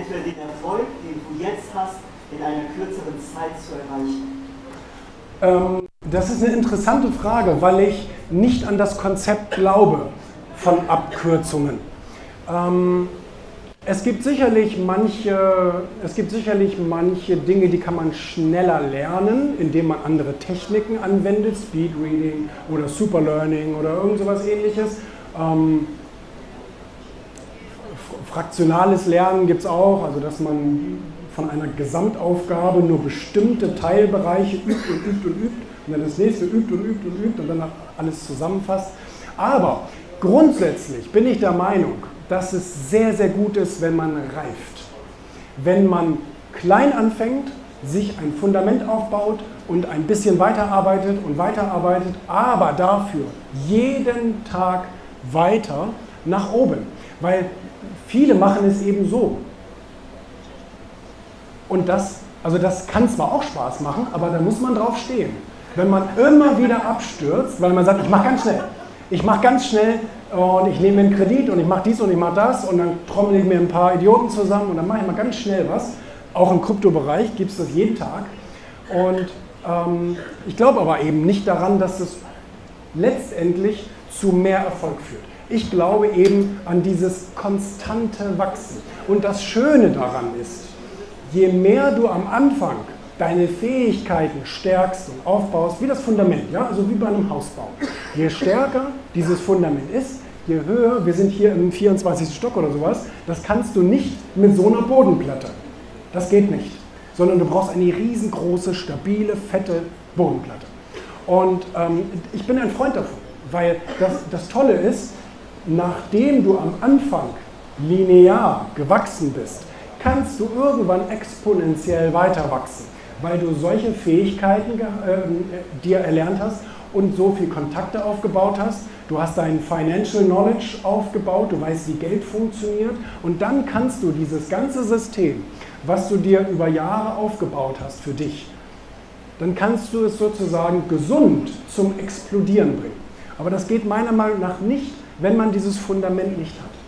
entweder den Erfolg, den du jetzt hast, in einer kürzeren Zeit zu erreichen? Ähm, das ist eine interessante Frage, weil ich nicht an das Konzept glaube von Abkürzungen. Ähm, es gibt, sicherlich manche, es gibt sicherlich manche Dinge, die kann man schneller lernen, indem man andere Techniken anwendet, Speedreading oder Superlearning oder irgend sowas ähnliches. Ähm, fraktionales Lernen gibt es auch, also dass man von einer Gesamtaufgabe nur bestimmte Teilbereiche übt und übt und übt und dann das nächste übt und übt und übt und dann alles zusammenfasst. Aber grundsätzlich bin ich der Meinung, dass es sehr, sehr gut ist, wenn man reift. Wenn man klein anfängt, sich ein Fundament aufbaut und ein bisschen weiterarbeitet und weiterarbeitet, aber dafür jeden Tag weiter nach oben. Weil viele machen es eben so. Und das, also das kann zwar auch Spaß machen, aber da muss man drauf stehen. Wenn man immer wieder abstürzt, weil man sagt, ich mache ganz schnell, ich mache ganz schnell und ich nehme einen Kredit und ich mache dies und ich mache das und dann trommel ich mir ein paar Idioten zusammen und dann mache ich mal ganz schnell was. Auch im Kryptobereich gibt es das jeden Tag. Und ähm, ich glaube aber eben nicht daran, dass es letztendlich zu mehr Erfolg führt. Ich glaube eben an dieses konstante Wachsen. Und das Schöne daran ist, je mehr du am Anfang deine Fähigkeiten stärkst und aufbaust, wie das Fundament, ja? also wie bei einem Hausbau. Je stärker dieses Fundament ist, je höher, wir sind hier im 24. Stock oder sowas, das kannst du nicht mit so einer Bodenplatte. Das geht nicht. Sondern du brauchst eine riesengroße, stabile, fette Bodenplatte. Und ähm, ich bin ein Freund davon, weil das, das Tolle ist, nachdem du am Anfang linear gewachsen bist, kannst du irgendwann exponentiell weiter wachsen weil du solche Fähigkeiten äh, dir erlernt hast und so viel Kontakte aufgebaut hast. Du hast dein Financial Knowledge aufgebaut, du weißt, wie Geld funktioniert und dann kannst du dieses ganze System, was du dir über Jahre aufgebaut hast für dich, dann kannst du es sozusagen gesund zum Explodieren bringen. Aber das geht meiner Meinung nach nicht, wenn man dieses Fundament nicht hat.